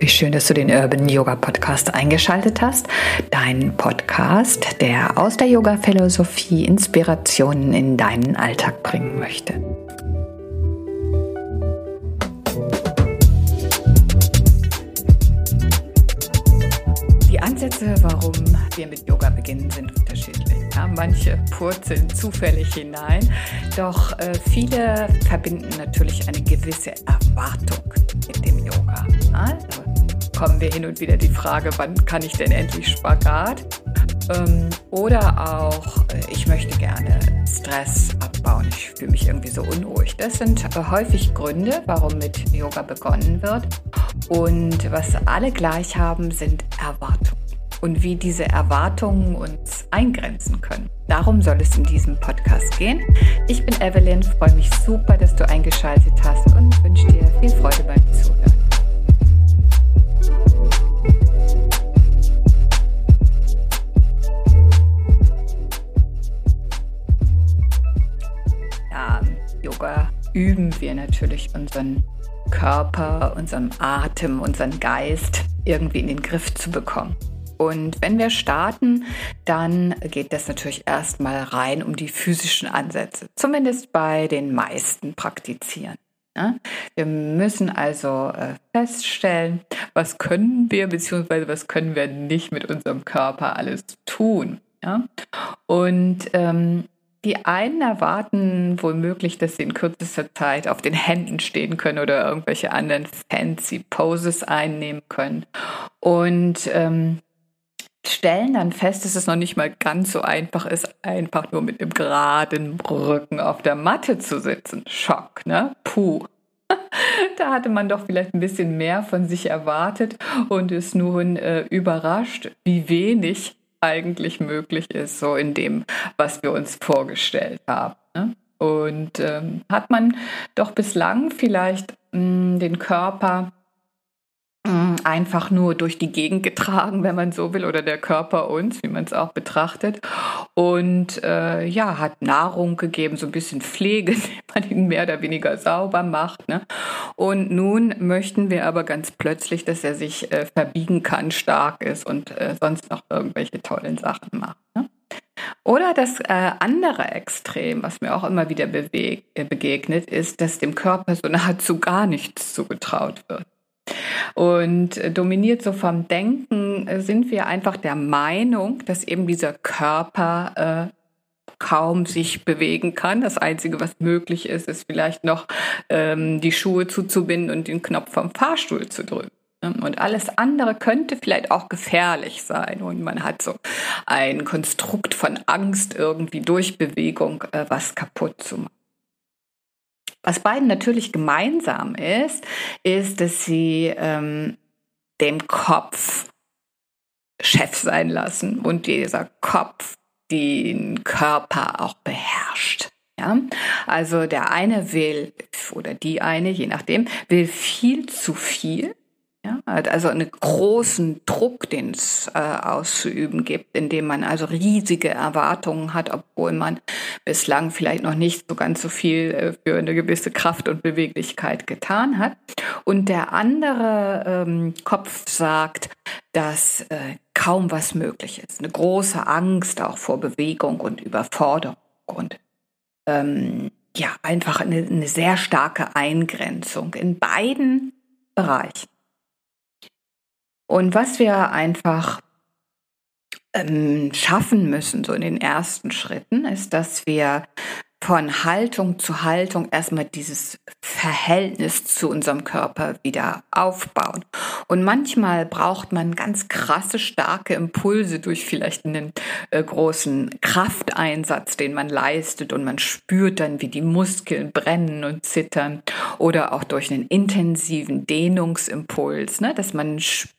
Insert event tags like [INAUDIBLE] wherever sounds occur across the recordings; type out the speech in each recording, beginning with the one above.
Wie schön, dass du den Urban Yoga Podcast eingeschaltet hast. Dein Podcast, der aus der Yoga-Philosophie Inspirationen in deinen Alltag bringen möchte. Die Ansätze, warum wir mit Yoga beginnen, sind unterschiedlich. Ja, manche purzeln zufällig hinein, doch äh, viele verbinden natürlich eine gewisse Erwartung mit dem Yoga. Also kommen wir hin und wieder die Frage, wann kann ich denn endlich Spagat? Ähm, oder auch, äh, ich möchte gerne Stress abbauen, ich fühle mich irgendwie so unruhig. Das sind äh, häufig Gründe, warum mit Yoga begonnen wird. Und was alle gleich haben, sind Erwartungen und wie diese Erwartungen uns eingrenzen können. Darum soll es in diesem Podcast gehen. Ich bin Evelyn, freue mich super, dass du eingeschaltet hast und wünsche dir viel Freude beim Zuhören. Üben wir natürlich unseren Körper, unseren Atem, unseren Geist irgendwie in den Griff zu bekommen. Und wenn wir starten, dann geht das natürlich erstmal rein um die physischen Ansätze, zumindest bei den meisten Praktizieren. Wir müssen also äh, feststellen, was können wir bzw. was können wir nicht mit unserem Körper alles tun. Und ähm, die einen erwarten womöglich, dass sie in kürzester Zeit auf den Händen stehen können oder irgendwelche anderen fancy Poses einnehmen können. Und ähm, stellen dann fest, dass es noch nicht mal ganz so einfach ist, einfach nur mit einem geraden Rücken auf der Matte zu sitzen. Schock, ne? Puh. [LAUGHS] Da hatte man doch vielleicht ein bisschen mehr von sich erwartet und ist nun äh, überrascht, wie wenig eigentlich möglich ist, so in dem, was wir uns vorgestellt haben. Ne? Und ähm, hat man doch bislang vielleicht mh, hm, den Körper einfach nur durch die Gegend getragen, wenn man so will, oder der Körper uns, wie man es auch betrachtet. Und äh, ja, hat Nahrung gegeben, so ein bisschen Pflege, [LAUGHS] indem man ihn mehr oder weniger sauber macht. Ne? Und nun möchten wir aber ganz plötzlich, dass er sich äh, verbiegen kann, stark ist und äh, sonst noch irgendwelche tollen Sachen macht. Ne? Oder das äh, andere Extrem, was mir auch immer wieder bewegt, äh, begegnet, ist, dass dem Körper so nahezu gar nichts zugetraut wird. Und äh, dominiert so vom Denken äh, sind wir einfach der Meinung, dass eben dieser Körper äh, kaum sich bewegen kann. Das Einzige, was möglich ist, ist vielleicht noch ähm, die Schuhe zuzubinden und den Knopf vom Fahrstuhl zu drücken. Und alles andere könnte vielleicht auch gefährlich sein. Und man hat so ein Konstrukt von Angst irgendwie durch Bewegung äh, was kaputt zu machen. Was beiden natürlich gemeinsam ist, ist, dass sie ähm, dem Kopf Chef sein lassen und dieser Kopf den Körper auch beherrscht. Ja, also der eine will oder die eine, je nachdem, will viel zu viel ja, also einen großen Druck, den es äh, auszuüben gibt, indem man also riesige Erwartungen hat, obwohl man bislang vielleicht noch nicht so ganz so viel äh, für eine gewisse Kraft und Beweglichkeit getan hat. Und der andere ähm, Kopf sagt, dass äh, kaum was möglich ist. Eine große Angst auch vor Bewegung und Überforderung und ähm, ja, einfach eine, eine sehr starke Eingrenzung in beiden Bereichen. Und was wir einfach ähm, schaffen müssen, so in den ersten Schritten, ist, dass wir von Haltung zu Haltung erstmal dieses Verhältnis zu unserem Körper wieder aufbauen. Und manchmal braucht man ganz krasse, starke Impulse durch vielleicht einen äh, großen Krafteinsatz, den man leistet und man spürt dann, wie die Muskeln brennen und zittern oder auch durch einen intensiven Dehnungsimpuls, ne, dass man spürt,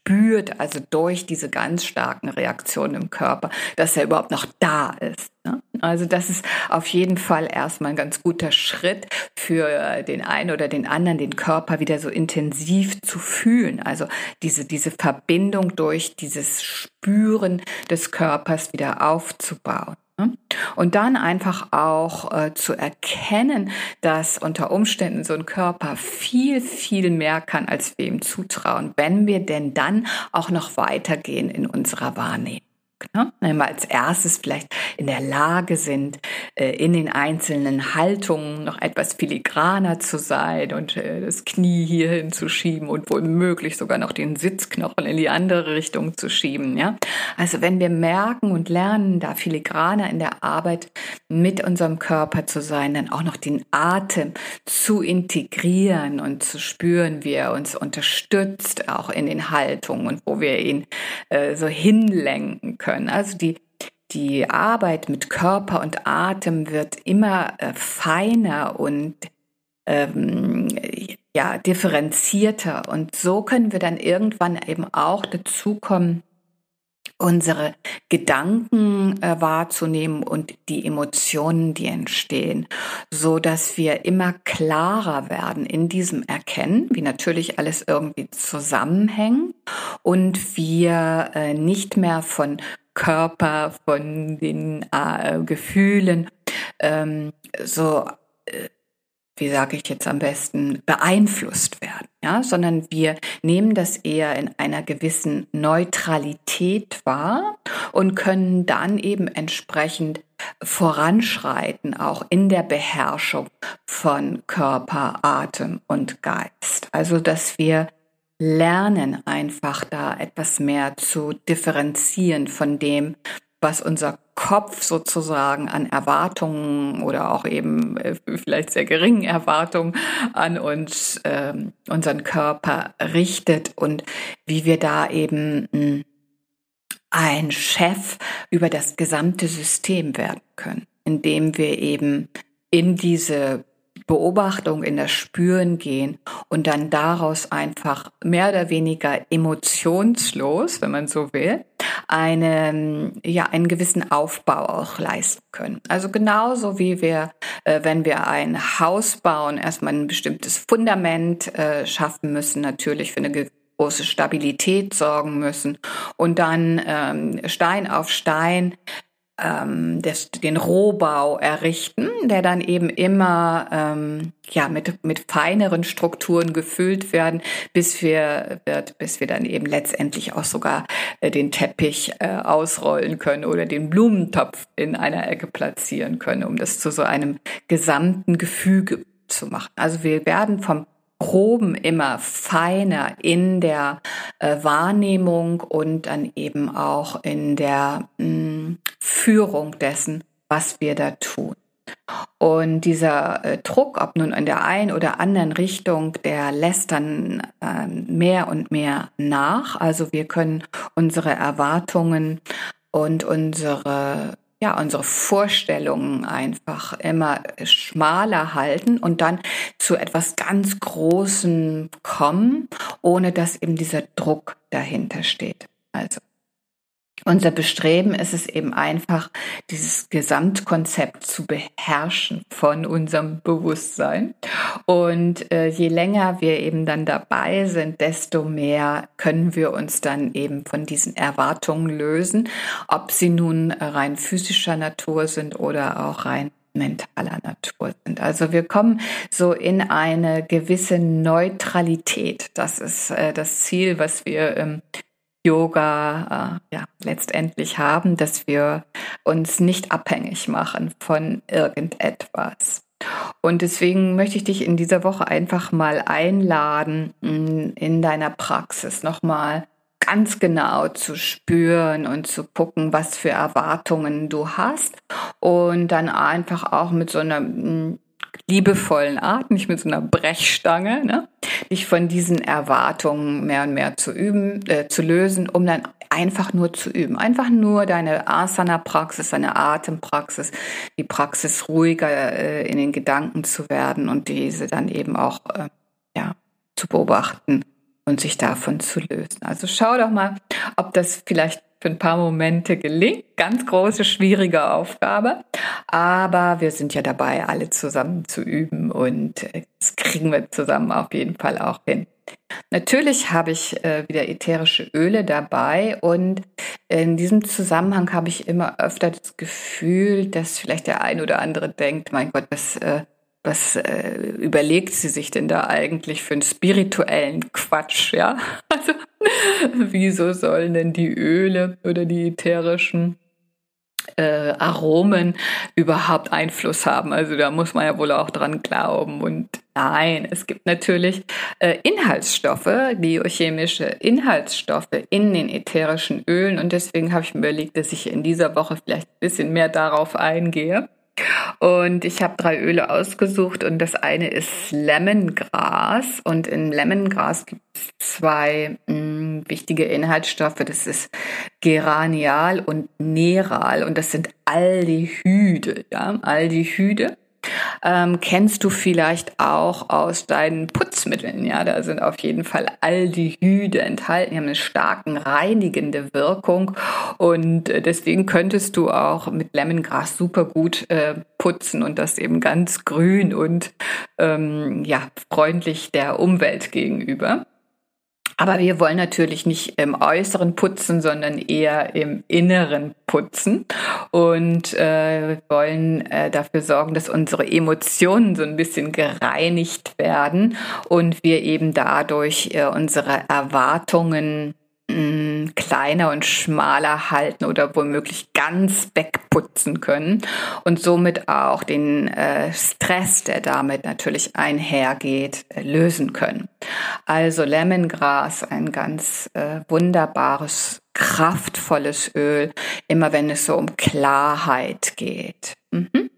also durch diese ganz starken Reaktionen im Körper, dass er überhaupt noch da ist. Ne? Also das ist auf jeden Fall erstmal ein ganz guter Schritt für den einen oder den anderen, den Körper wieder so intensiv zu fühlen. Also diese, diese Verbindung durch dieses Spüren des Körpers wieder aufzubauen. Ne? Und dann einfach auch äh, zu erkennen, dass unter Umständen so ein Körper viel, viel mehr kann, als wir ihm zutrauen, wenn wir denn dann auch noch weitergehen in unserer Wahrnehmung. Ne? Wenn wir als erstes vielleicht in der Lage sind, äh, in den einzelnen Haltungen noch etwas filigraner zu sein und äh, das Knie hier hinzuschieben und womöglich sogar noch den Sitzknochen in die andere Richtung zu schieben. Ja? Also wenn wir merken und lernen, da filigraner in der Arbeit mit unserem Körper zu sein, dann auch noch den Atem zu integrieren und zu spüren, wie er uns unterstützt, auch in den Haltungen und wo wir ihn äh, so hinlenken können können. Also die, die Arbeit mit Körper und Atem wird immer äh, feiner und ähm, ja, differenzierter. Und so können wir dann irgendwann eben auch dazu kommen, unsere Gedanken äh, wahrzunehmen und die Emotionen, die entstehen, so dass wir immer klarer werden in diesem Erkennen, wie natürlich alles irgendwie zusammenhängt und wir äh, nicht mehr von Körper, von den äh, Gefühlen ähm, so äh, wie sage ich jetzt am besten, beeinflusst werden, ja, sondern wir nehmen das eher in einer gewissen Neutralität wahr und können dann eben entsprechend voranschreiten, auch in der Beherrschung von Körper, Atem und Geist. Also, dass wir lernen einfach da etwas mehr zu differenzieren von dem, was unser Kopf sozusagen an Erwartungen oder auch eben äh, vielleicht sehr geringen Erwartungen an uns, äh, unseren Körper richtet und wie wir da eben hm, ein Chef über das gesamte System werden können, indem wir eben in diese Beobachtung, in das Spüren gehen und dann daraus einfach mehr oder weniger emotionslos, wenn man so will, einen, ja, einen gewissen Aufbau auch leisten können. Also genauso wie wir, äh, wenn wir ein Haus bauen, erstmal ein bestimmtes Fundament äh, schaffen müssen, natürlich für eine große Stabilität sorgen müssen und dann ähm, Stein auf Stein ähm, des, den Rohbau errichten, der dann eben immer ähm, ja mit mit feineren Strukturen gefüllt werden, bis wir wird, bis wir dann eben letztendlich auch sogar äh, den Teppich äh, ausrollen können oder den Blumentopf in einer Ecke platzieren können, um das zu so einem gesamten Gefüge zu machen. Also wir werden vom Proben immer feiner in der äh, Wahrnehmung und dann eben auch in der mh, mm, Führung dessen, was wir da tun. Und dieser äh, Druck, ob nun in der einen oder anderen Richtung, der lässt dann äh, mehr und mehr nach. Also wir können unsere Erwartungen und unsere ja, unsere Vorstellungen einfach immer schmaler halten und dann zu etwas ganz Großem kommen, ohne dass eben dieser Druck dahinter steht. Also unser Bestreben ist es eben einfach, dieses Gesamtkonzept zu beherrschen von unserem Bewusstsein. Und äh, je länger wir eben dann dabei sind, desto mehr können wir uns dann eben von diesen Erwartungen lösen, ob sie nun rein physischer Natur sind oder auch rein mentaler Natur sind. Also wir kommen so in eine gewisse Neutralität. Das ist äh, das Ziel, was wir ähm, Yoga äh, ja, letztendlich haben, dass wir uns nicht abhängig machen von irgendetwas. Und deswegen möchte ich dich in dieser Woche einfach mal einladen, in deiner Praxis nochmal ganz genau zu spüren und zu gucken, was für Erwartungen du hast und dann einfach auch mit so einer liebevollen Art, nicht mit so einer Brechstange, ne? dich von diesen Erwartungen mehr und mehr zu üben, äh, zu lösen, um dann einfach nur zu üben. Einfach nur deine Asana-Praxis, deine Atempraxis, die Praxis ruhiger äh, in den Gedanken zu werden und diese dann eben auch äh, ja, zu beobachten und sich davon zu lösen. Also schau doch mal, ob das vielleicht für ein paar Momente gelingt. Ganz große, schwierige Aufgabe. Aber wir sind ja dabei, alle zusammen zu üben und äh, das kriegen wir zusammen auf jeden Fall auch hin. Natürlich habe ich äh, wieder ätherische Öle dabei und in diesem Zusammenhang habe ich immer öfter das Gefühl, dass vielleicht der ein oder andere denkt, mein Gott, was, äh, was äh, überlegt sie sich denn da eigentlich für einen spirituellen Quatsch, ja? [LAUGHS] Also, wieso sollen denn die Öle oder die ätherischen äh, Aromen überhaupt Einfluss haben. Also da muss man ja wohl auch dran glauben. Und nein, es gibt natürlich äh, Inhaltsstoffe, biochemische Inhaltsstoffe in den ätherischen Ölen. Und deswegen habe ich mir überlegt, dass ich in dieser Woche vielleicht ein bisschen mehr darauf eingehe. Und ich habe drei Öle ausgesucht und das eine ist Lemongras. Und in Lemongras gibt es zwei mh, hm, wichtige Inhaltsstoffe. Das ist Geranial und Neral und das sind Aldehyde. Ja? Aldehyde ähm, kennst du vielleicht auch aus deinen Putzmitteln. Ja, da sind auf jeden Fall Aldehyde enthalten. Die haben eine starken reinigende Wirkung und äh, deswegen könntest du auch mit Lemongras super gut äh, putzen und das eben ganz grün und ähm, ja freundlich der Umwelt gegenüber. Aber wir wollen natürlich nicht im Äußeren putzen, sondern eher im Inneren putzen. Und äh, wollen äh, dafür sorgen, dass unsere Emotionen so ein bisschen gereinigt werden und wir eben dadurch äh, unsere Erwartungen mh, kleiner und schmaler halten oder womöglich ganz wegputzen können und somit auch den äh, Stress, der damit natürlich einhergeht, äh, lösen können. Also Lemongras, ein ganz äh, wunderbares, kraftvolles Öl, immer wenn es so um Klarheit geht. Mhm.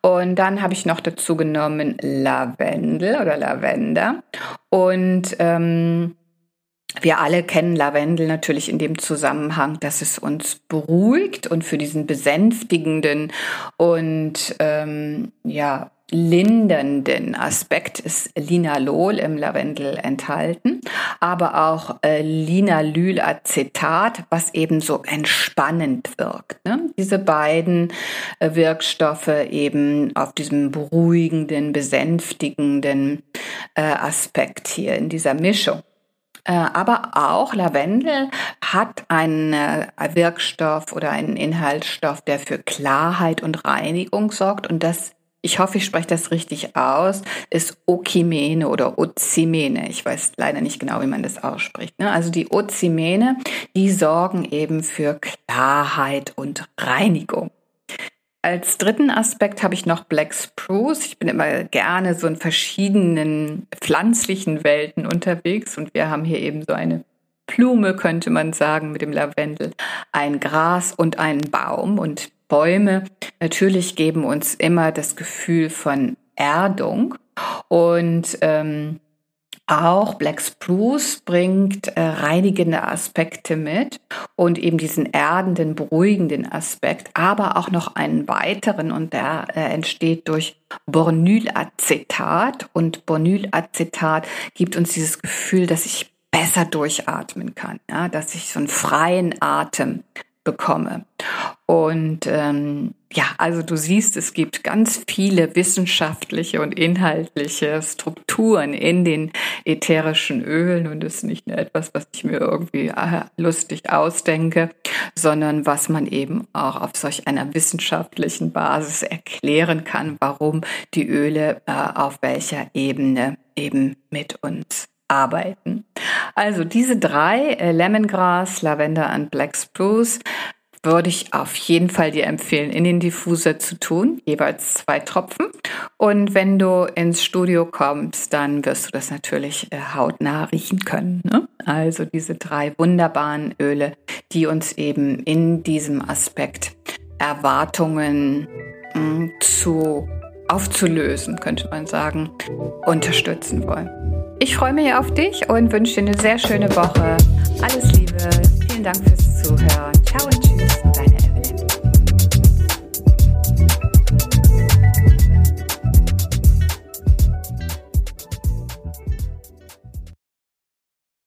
Und dann habe ich noch dazu genommen Lavendel oder Lavender. Und ähm, wir alle kennen Lavendel natürlich in dem Zusammenhang, dass es uns beruhigt und für diesen besänftigenden und ähm, ja lindernden Aspekt ist Linalol im Lavendel enthalten, aber auch äh, Linalylacetat, was eben so entspannend wirkt. Ne? Diese beiden äh, Wirkstoffe eben auf diesem beruhigenden, besänftigenden äh, Aspekt hier in dieser Mischung. Äh, aber auch Lavendel hat einen äh, Wirkstoff oder einen Inhaltsstoff, der für Klarheit und Reinigung sorgt. Und das, ich hoffe, ich spreche das richtig aus, ist Okimene oder Ozimene. Ich weiß leider nicht genau, wie man das ausspricht. Ne? Also die Ozimene, die sorgen eben für Klarheit und Reinigung. Als dritten Aspekt habe ich noch Black Spruce. Ich bin immer gerne so in verschiedenen pflanzlichen Welten unterwegs und wir haben hier eben so eine Blume, könnte man sagen, mit dem Lavendel, ein Gras und einen Baum. Und Bäume natürlich geben uns immer das Gefühl von Erdung. Und ähm, auch Black Spruce bringt äh, reinigende Aspekte mit und eben diesen erdenden, beruhigenden Aspekt, aber auch noch einen weiteren und der äh, entsteht durch Bornylacetat und Bornylacetat gibt uns dieses Gefühl, dass ich besser durchatmen kann, ja, dass ich so einen freien Atem bekomme. Und ähm, ja, also du siehst, es gibt ganz viele wissenschaftliche und inhaltliche Strukturen in den ätherischen Ölen und es ist nicht nur etwas, was ich mir irgendwie äh, lustig ausdenke, sondern was man eben auch auf solch einer wissenschaftlichen Basis erklären kann, warum die Öle äh, auf welcher Ebene eben mit uns arbeiten. Also diese drei, äh, Lemongrass, Lavender und Black Spruce, würde ich auf jeden Fall dir empfehlen, in den Diffuser zu tun, jeweils zwei Tropfen. Und wenn du ins Studio kommst, dann wirst du das natürlich äh, hautnah riechen können. Ne? Also diese drei wunderbaren Öle, die uns eben in diesem Aspekt Erwartungen mh, hm, zu aufzulösen, könnte man sagen, unterstützen wollen. Ich freue mich auf dich und wünsche dir eine sehr schöne Woche. Alles Liebe. Vielen Dank fürs Zuhören. Ciao und